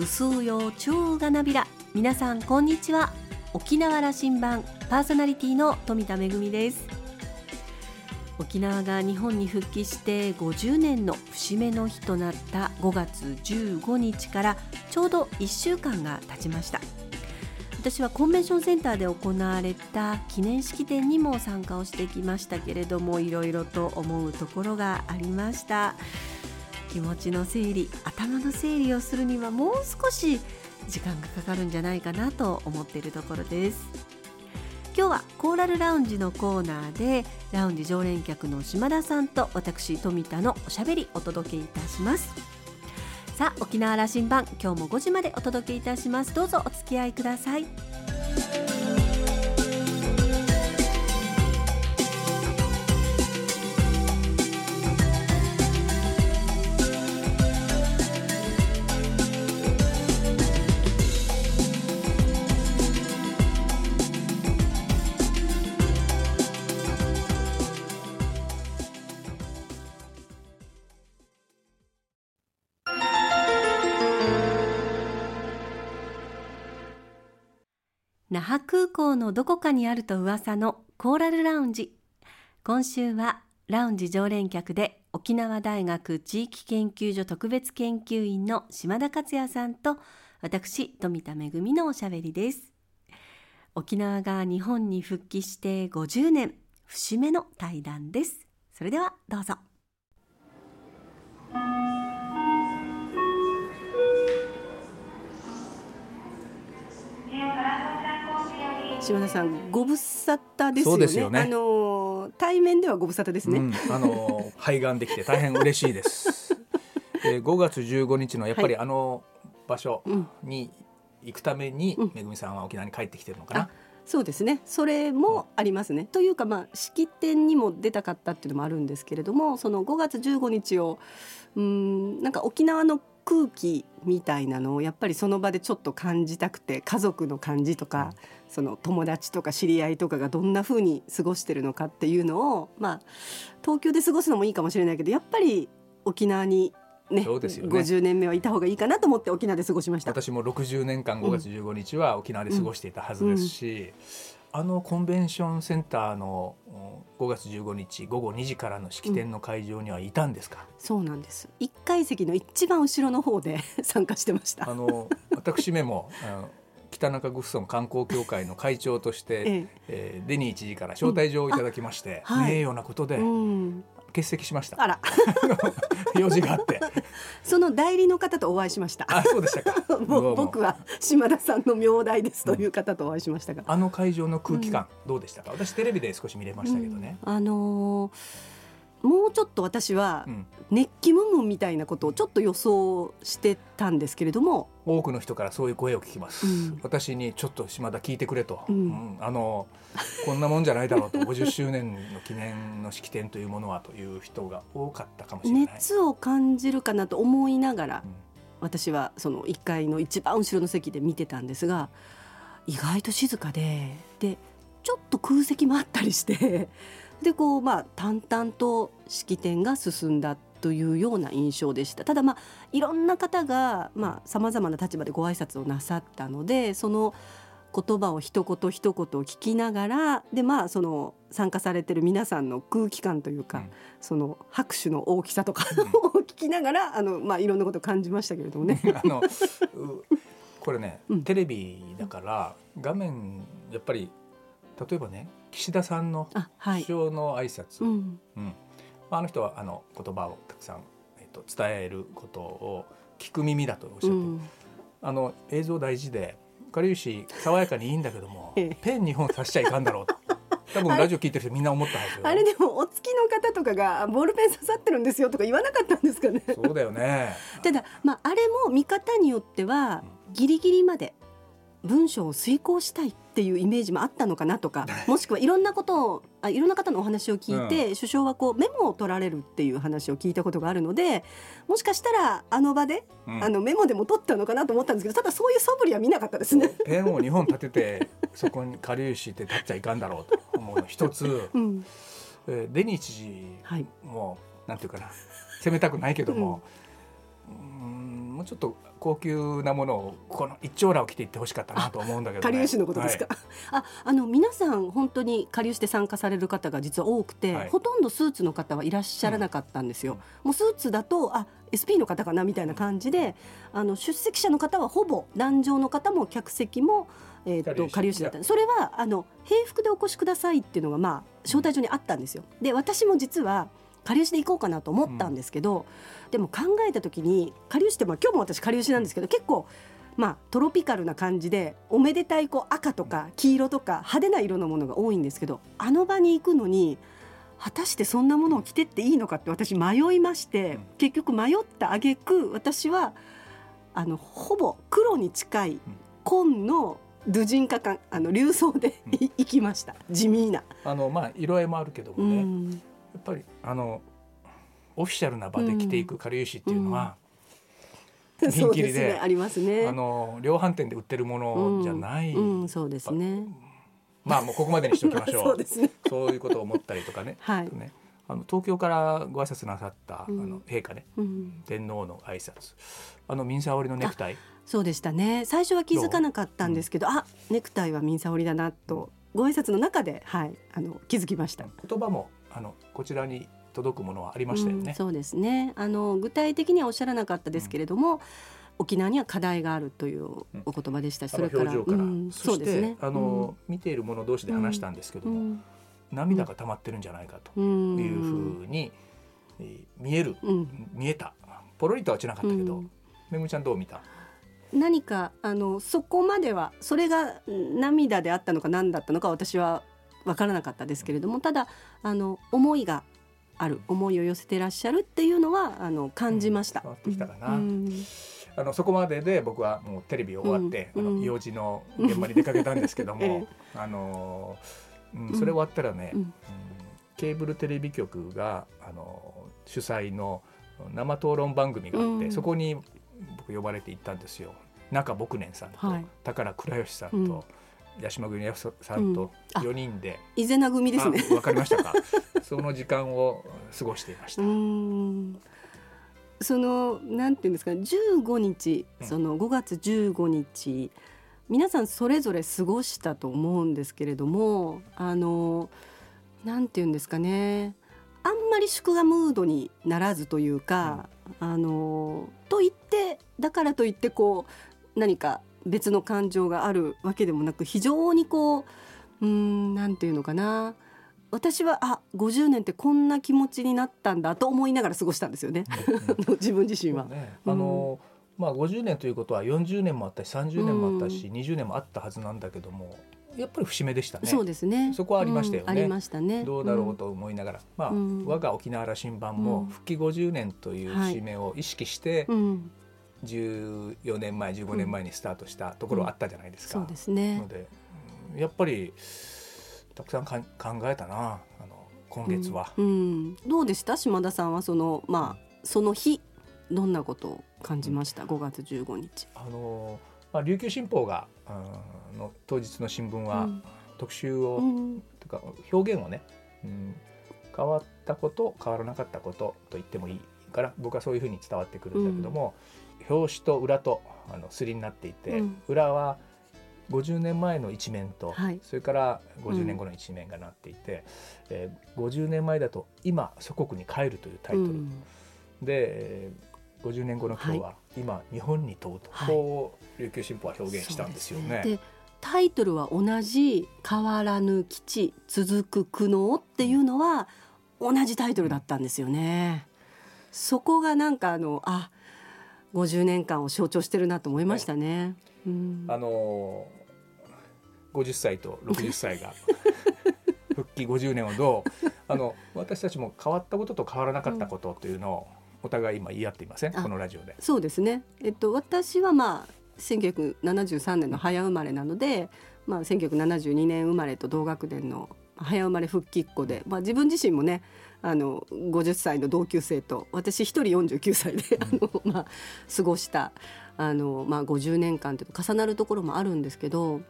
ぐすうよ超がなびら皆さんこんにちは。沖縄羅針盤パーソナリティの富田恵です。沖縄が日本に復帰して50年の節目の日となった5月15日からちょうど1週間が経ちました。私はコンベンションセンターで行われた記念式典にも参加をしてきましたけれどもいろいろと思うところがありました。気持ちの整理頭の整理をするにはもう少し時間がかかるんじゃないかなと思っているところです。今日はコーラルラウンジのコーナーでラウンジ常連客の島田さんと私富田のおしゃべりお届けいたします。さあ沖縄羅針盤今日も5時までお届けいたします。どうぞお付き合いください。那覇空港のどこかにあると噂のコーラルラウンジ。今週はラウンジ常連客で沖縄大学地域研究所特別研究員の島田克也さんと私富田恵のおしゃべりです。沖縄が日本に復帰して50年。節目の対談です。それではどうぞ。島田さんご無沙汰ですよね。よねあの対面ではご無沙汰ですね。うん、あの肺がんできて大変嬉しいです。で5月15日のやっぱりあの場所に行くために、うんめぐみさんは沖縄に帰ってきてるのかな？そうですね。それもありますね。というかまあ式典にも出たかったっていうのもあるんですけれども、その5月15日をうーんなんか沖縄の空気みたいなのをやっぱりその場でちょっと感じたくて家族の感じとか、その友達とか知り合いとかがどんな風に過ごしてるのかっていうのをまあ東京で過ごすのもいいかもしれないけどやっぱり沖縄にねそうですよね50年目はいた方がいいかなと思って沖縄で過ごしました。私も60年間5月15日は沖縄で過ごしていたはずですし、あのコンベンションセンターのうん5月15日午後2時からの式典の会場にはいたんですか、そうなんです。一階席の一番後ろの方で参加してました。あの私めもあの北中グッソン観光協会の会長として、ええ。えーデニー知事から招待状をいただきまして、うん。名誉なことでうん、欠席しました、あら、用事があって。その代理の方とお会いしました。あそうでしたか。僕は島田さんの名代ですという方とお会いしましたが、あの会場の空気感、どうでしたか？私テレビで少し見れましたけどね、うん。あのーもうちょっと私はうん。熱気ムンムンみたいなことをちょっと予想してたんですけれども、多くの人からそういう声を聞きます、うん。私にちょっと島田聞いてくれと、うん。うん。あのこんなもんじゃないだろうと。50周年の記念の式典というものはという人が多かったかもしれない、熱を感じるかなと思いながらうん。私はその1階の一番後ろの席で見てたんですが意外と静かででちょっと空席もあったりしてでこうまあ淡々と式典が進んだというような印象でした。ただまあいろんな方がさまざ、まな立場でご挨拶をなさったのでその言葉を一言一言聞きながらでまあその参加されてる皆さんの空気感というか、うん。その拍手の大きさとかうん。を聞きながらあの、まあ、いろんなことを感じましたけれどもね。あのうこれね、うん。テレビだから画面やっぱり例えばね岸田さんの首相の挨拶、うん。うん。まあ、あの人はあの言葉をたくさん、えっと、伝えることを聞く耳だとおっしゃって。る、うん。あの映像大事でかりゆし爽やかにいいんだけどもええ。ペン2本刺しちゃいかんだろうと。多分ラジオ聞いてる人みんな思ったはずよ。あれでもお付きの方とかがあボールペン刺さってるんですよとか言わなかったんですかね。そうだよね。ただ、まあ、あれも見方によってはギリギリまで文章を遂行したいっていうイメージもあったのかなとかもしくはいろんなことをあいろんな方のお話を聞いて、首相はこうメモを取られるっていう話を聞いたことがあるのでもしかしたらあの場で、うん。あのメモでも取ったのかなと思ったんですけどただそういう素振りは見なかったですね。ペンを2本立てて そこにかりゆしって立っちゃいかんだろうと思うの一つ、うん。えーデニー知事はい。もなんていうかな責めたくないけども、うんもうちょっと高級なものをこの一丁羅を着ていってほしかったなと思うんだけど、ね、下流市のことですか、はい、ああの皆さん本当に下流して参加される方が実は多くて、はい、ほとんどスーツの方はいらっしゃらなかったんですよ、うん、もうスーツだとあ SP の方かなみたいな感じであの出席者の方はほぼ壇上の方も客席もえー、と下流市だった。それはあの平服でお越しくださいっていうのがまあ招待状にあったんですよ。で私も実は下流市で行こうかなと思ったんですけど、うん、でも考えた時に下流市ってまあ今日も私下流市なんですけど結構まあ、トロピカルな感じでおめでたいこう赤とか黄色とか派手な色のものが多いんですけどあの場に行くのに果たしてそんなものを着てっていいのかって私迷いまして結局迷った挙句私はあのほぼ黒に近い紺のドゥジンカ感あの流装で 行きました、地味な。あのまあ色合いもあるけどもね、うん、やっぱりあのオフィシャルな場で着ていくかりゆしっていうのは、うん、人気で、ね、ありますね。あの量販店で売ってるものじゃない、うん、そうですね。まあもうここまでにしておきましょう。そうですね。そういうことを思ったりとかね,はい、ねあの東京からご挨拶なさった、あの陛下ね、天皇の挨拶。あの民沙織のネクタイ。そうでしたね。最初は気づかなかったんですけど、う？ん、あネクタイは民沙織だなとご挨拶の中で、はい、あの気づきました。言葉もあのこちらに届くものはありましたよね、うん、そうですね。あの具体的にはおっしゃらなかったですけれども、うん、沖縄には課題があるというお言葉でした、それからから、そうですね。あの、見ている者同士で話したんですけども、涙が溜まってるんじゃないかというふうに、え見える、見えた。ポロリとは落ちなかったけど、めぐちゃんどう見た？何かあのそこまではそれが涙であったのか何だったのか私は分からなかったですけれどもただあの思いがある思いを寄せてらっしゃるっていうのはあの感じました。うん、たかな、うん、あのそこまでで僕はもうテレビ終わって、うん、あの用事の現場に出かけたんですけども、ええ、あのうん、それ終わったらね、うん。ケーブルテレビ局があの主催の生討論番組があって、そこに僕呼ばれて行ったんですよ。中牧年さんと、はい、宝倉吉さんと、うん、八島組さんと4人で、伊是名組ですね。わかりましたか？その時間を過ごしていました。そのなんていうんですか15日その5月15日、皆さんそれぞれ過ごしたと思うんですけれどもあのなんていうんですかねあんまり祝賀ムードにならずというか、うん、あのと言ってだからといってこう何か別の感情があるわけでもなく非常にこううんなんていうのかな私はあ50年ってこんな気持ちになったんだと思いながら過ごしたんですよね、うん、自分自身は。ね、あの、うん、まあ、50年ということは40年もあったし30年もあったし、うん、20年もあったはずなんだけどもやっぱり節目でしたね。そうですね。そこはありましたよね。うん、ありましたね。どうだろうと思いながら、うん、まあ、うん、我が沖縄羅針盤も復帰50年という節目を意識して、はい、14年前15年前にスタートしたところあったじゃないですか。そうですね。のでやっぱりたくさんか考えたなあの今月は、どうでした？島田さんはそのまあその日どんなことを感じました、うん、5月15日。あのまあ琉球新報が、うん、の当日の新聞は、特集を、うん、とか表現をね、うん、変わったこと変わらなかったことと言ってもいいから僕はそういうふうに伝わってくるんだけども、表紙と裏とあのすりになっていて、うん、裏は50年前の一面と、はい、それから50年後の一面がなっていて、うん、えー、50年前だと「今祖国に帰る」というタイトル、うん、で50年後の今日は、はい、今日本に問うと、はい、こう琉球新報は表現したんですよね。ね。タイトルは同じ「変わらぬ基地続く苦悩」っていうのは同じタイトルだったんですよね。そこがなんかあのあ50年間を象徴してるなと思いましたね。ねうん、あのー、50歳と60歳が 復帰50年をどうあの私たちも変わったことと変わらなかったことというのをお互い今言い合っていません、このラジオで。そうですね、えっと、私はまあ1973年の早生まれなので、まあ、1972年生まれと同学年の早生まれ復帰っ子で、まあ、自分自身もねあの50歳の同級生と私一人49歳で、あの、まあ、過ごしたあの、まあ、50年間という重なるところもあるんですけど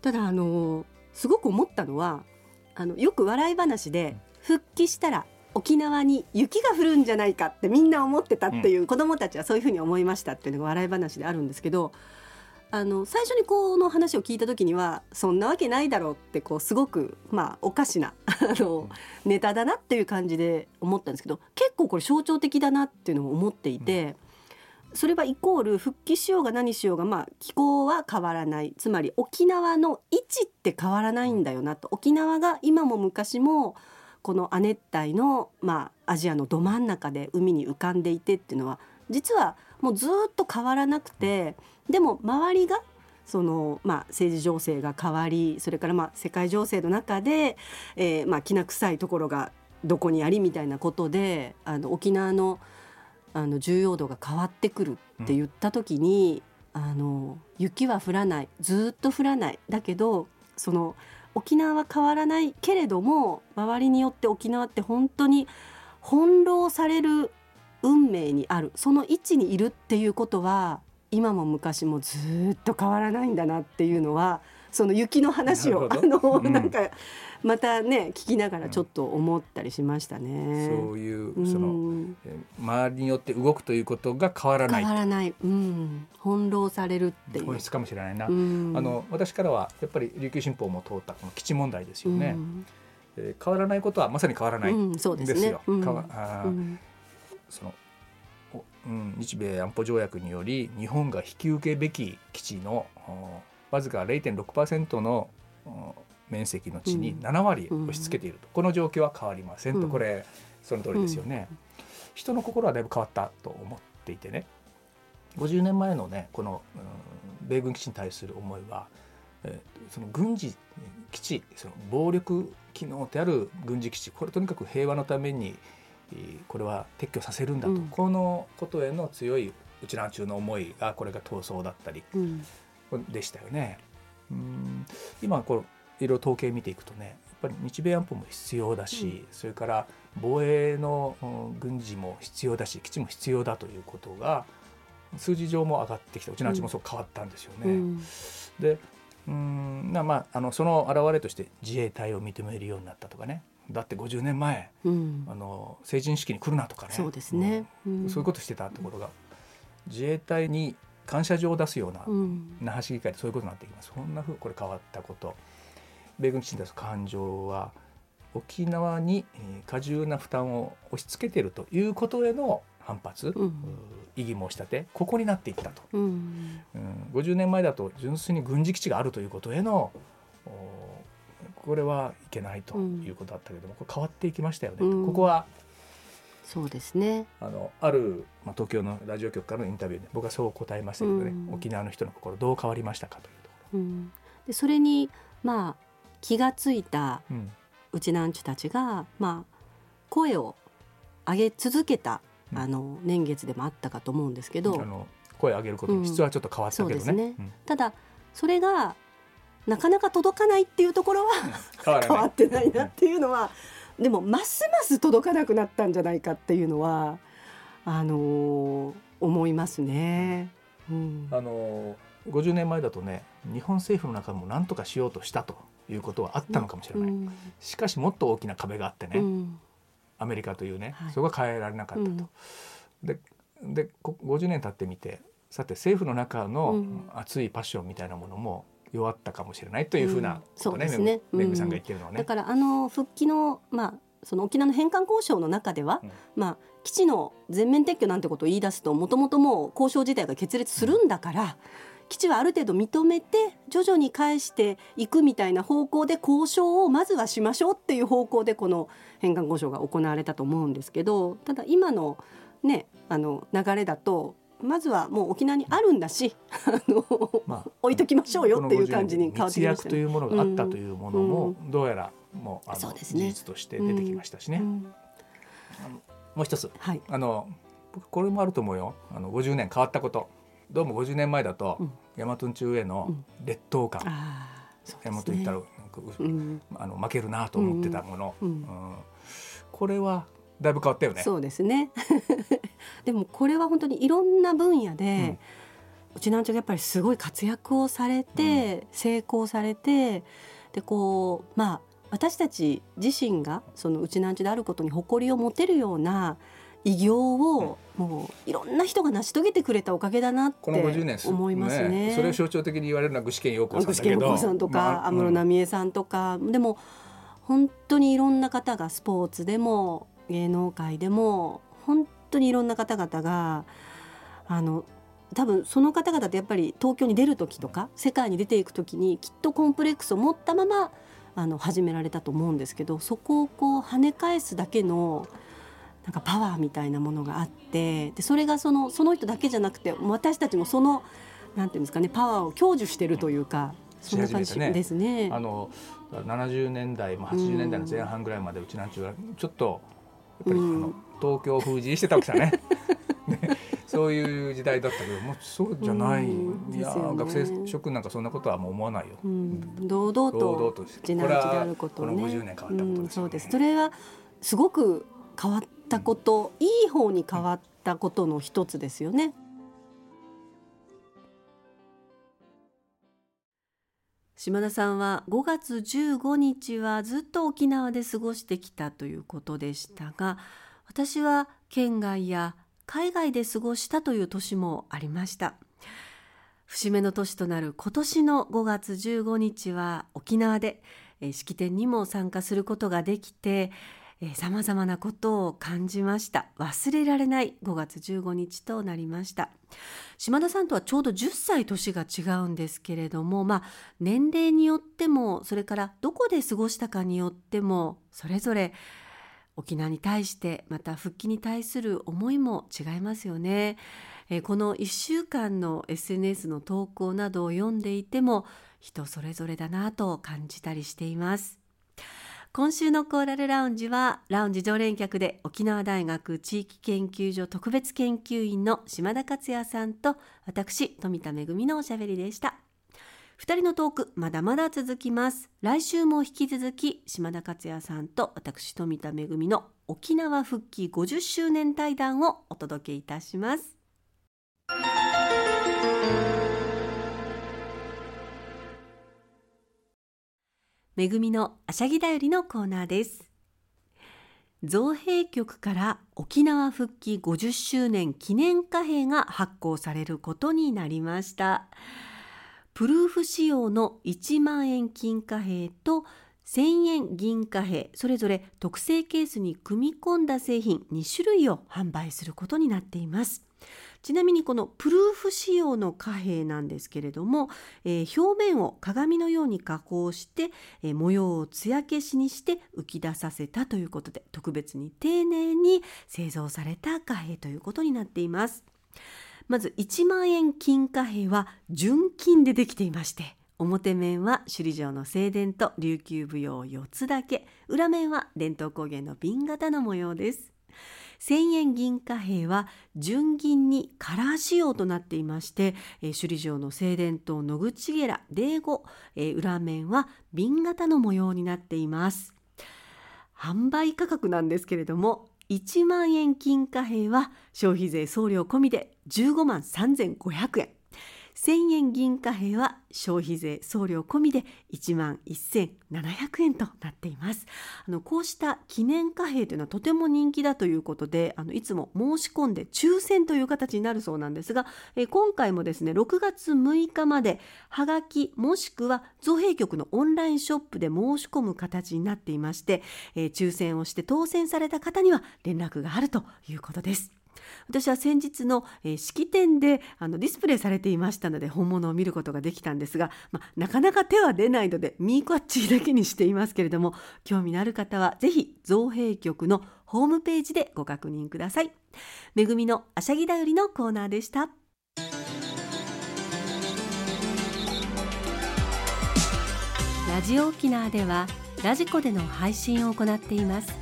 ただあのすごく思ったのはあのよく笑い話で復帰したら沖縄に雪が降るんじゃないかってみんな思ってたっていう、うん、子どもたちはそういうふうに思いましたっていうのが笑い話であるんですけどあの最初にこの話を聞いた時にはそんなわけないだろうってこうすごくまあおかしな あのネタだなっていう感じで思ったんですけど結構これ象徴的だなっていうのを思っていて。それはイコール復帰しようが何しようがまあ気候は変わらない。つまり沖縄の位置って変わらないんだよなと。沖縄が今も昔もこの亜熱帯の、まあ、アジアのど真ん中で海に浮かんでいてっていうのは実はもうずっと変わらなくてでも周りがそのまあ、政治情勢が変わりそれからまあ世界情勢の中で、えー、まあきな臭いところがどこにありみたいなことであの沖縄のあの重要度が変わってくるって言った時に、あの雪は降らないずっと降らない。だけどその沖縄は変わらないけれども周りによって沖縄って本当に翻弄される運命にある。その位置にいるっていうことは今も昔もずっと変わらないんだなっていうのはその雪の話をあの、うん、なんかまたね聞きながらちょっと思ったりしましたね。そういうその、うん、周りによって動くということが変わらない。変わらない、うん、翻弄されるっていう。本質かもしれないな、うん、あの私からはやっぱり琉球新報も通ったこの基地問題ですよね、うん、えー、変わらないことはまさに変わらないんですよ。うん、すね、あそのうん、日米安保条約により日本が引き受けべき基地のわずか0.6%の面積の地に7割押し付けていると、この状況は変わりませんと、これその通りですよね、人の心はだいぶ変わったと思っていてね。50年前のねこの、うん、米軍基地に対する思いは、えー、その軍事基地その暴力機能である軍事基地これとにかく平和のためにこれは撤去させるんだと、うん、このことへの強いうちら中の思いがこれが闘争だったりでしたよね。うん、今こういろいろ統計見ていくとねやっぱり日米安保も必要だし、うん、それから防衛の軍事も必要だし基地も必要だということが数字上も上がってきたうちの町もそう変わったんですよね。うん、でうんまあ、あのその表れとして自衛隊を認めるようになったとかねだって50年前、うん、あの成人式に来るなとかね。そうですね、うん、そういうことしてたところが自衛隊に感謝状を出すような、うん、那覇市議会でそういうことになってきます。そんなふうこれ変わったこと。米軍基地に出す感情は沖縄に過重な負担を押し付けているということへの反発、うん、異議申し立てここになっていったと、うん、うん、50年前だと純粋に軍事基地があるということへのこれはいけないということだったけども、これ変わっていきましたよね、ここはそうですね。あのある、まあ、東京のラジオ局からのインタビューで僕はそう答えましたけどね、うん、沖縄の人の心どう変わりましたかというところ。うん、でそれにまあ気が付いたうちなんちゅたちが、まあ、声を上げ続けた、うん、あの年月でもあったかと思うんですけど、あの声を上げることの質はちょっと変わったけどね。ね。ただそれがなかなか届かないっていうところは 変わってないなっていうのはでもますます届かなくなったんじゃないかっていうのはあのー、思いますね。うん、あのー、50年前だとね日本政府の中も何とかしようとしたということはあったのかもしれない、うん、しかしもっと大きな壁があってね、うん、アメリカというね、はい、そこが変えられなかったと。でで50年経ってみてさて政府の中の熱いパッションみたいなものも弱ったかもしれないというふうなことね、うん、ね。めぐさんが言ってるのはね。だからあの復帰のまあその沖縄の返還交渉の中では、うん、まあ基地の全面撤去なんてことを言い出すともともともう交渉自体が決裂するんだから、うん、基地はある程度認めて徐々に返していくみたいな方向で交渉をまずはしましょうっていう方向でこの返還交渉が行われたと思うんですけどただ今のねあの流れだとまずはもう沖縄にあるんだしあの、まあ、置いときましょうよっていう感じに変わってきました、ね、というものがあったというものも、どうやらもうあのう、ね、事実として出てきましたしね。もう一つ、はい、あの僕これもあると思うよ。あの50年変わったこと。どうも50年前だと、大和中への劣等感、大和行ったら、うん、あの負けるなと思ってたもの、うん、これはだいぶ変わったよね。そうですね。でもこれは本当にいろんな分野で、うちなんちゃんがやっぱりすごい活躍をされて、うん、成功されてでこうまあ私たち自身がそのうちなんちであることに誇りを持てるような偉業をもういろんな人が成し遂げてくれたおかげだなって思いますね。ね。それを象徴的に言われるのは具志堅用高さん具志堅用高さんとか安室奈美恵さんとか、でも本当にいろんな方がスポーツでも芸能界でも本当にいろんな方々があの多分その方々ってやっぱり東京に出る時とか世界に出ていく時にきっとコンプレックスを持ったままあの始められたと思うんですけどそこをこう跳ね返すだけのなんかパワーみたいなものがあってでそれがそのその人だけじゃなくて私たちもそのなんていうんですかねパワーを享受してるというか。そんな感じですね。あの70年代、まあ、80年代の前半ぐらいまでうちなんちゅうはちょっとやっぱり、あの東京封じしてたわけさね。ねそういう時代だったけどもうそうじゃない、いや、学生諸君なんかそんなことはもう思わないよ、堂々と堂々と地な地であることをね。この50年変わったことです、ね。そうです。それはすごく変わったこと、いい方に変わったことの一つですよね。島田さんは5月15日はずっと沖縄で過ごしてきたということでしたが私は県外や海外で過ごしたという年もありました。節目の年となる今年の5月15日は沖縄で式典にも参加することができてさまざまなことを感じました。忘れられない5月15日となりました。島田さんとはちょうど10歳年が違うんですけれどもまあ年齢によってもそれからどこで過ごしたかによってもそれぞれ沖縄に対してまた復帰に対する思いも違いますよね、えこの1週間の SNS の投稿などを読んでいても人それぞれだなと感じたりしています。今週のコーラルラウンジはラウンジ常連客で沖縄大学地域研究所特別研究員の島田克也さんと私富田恵のおしゃべりでした。2人のトークまだまだ続きます。来週も引き続き島田克也さんと私富田恵の沖縄復帰50周年対談をお届けいたします。めぐみのあしゃぎだよりのコーナーです。造幣局から沖縄復帰50周年記念貨幣が発行されることになりました。プルーフ仕様の1万円金貨幣と1000円銀貨幣それぞれ特製ケースに組み込んだ製品2種類を販売することになっています。ちなみにこのプルーフ仕様の貨幣なんですけれども、えー、表面を鏡のように加工して、えー、模様を艶消しにして浮き出させたということで特別に丁寧に製造された貨幣ということになっています。まず1万円金貨幣は純金でできていまして表面は首里城の正殿と琉球舞踊4つだけ裏面は伝統工芸の瓶型の模様です1000円銀貨幣は純銀にカラー仕様となっていまして、えー、首里城の正殿と野口ゲラ、デーゴ、えー、裏面は瓶型の模様になっています。販売価格なんですけれども、1万円金貨幣は消費税送料込みで15万3500円。1000円銀貨幣は消費税送料込みで1万1700円となっています。あのこうした記念貨幣というのはとても人気だということであのいつも申し込んで抽選という形になるそうなんですがえ今回もですね6月6日まではがきもしくは造幣局のオンラインショップで申し込む形になっていまして、え抽選をして当選された方には連絡があるということです。私は先日の、えー、式典であのディスプレイされていましたので本物を見ることができたんですが、まあ、なかなか手は出ないのでミーコッチだけにしていますけれども興味のある方はぜひ造幣局のホームページでご確認ください。めぐみのあしゃぎだよりのコーナーでした。ラジオ沖縄ではラジコでの配信を行っています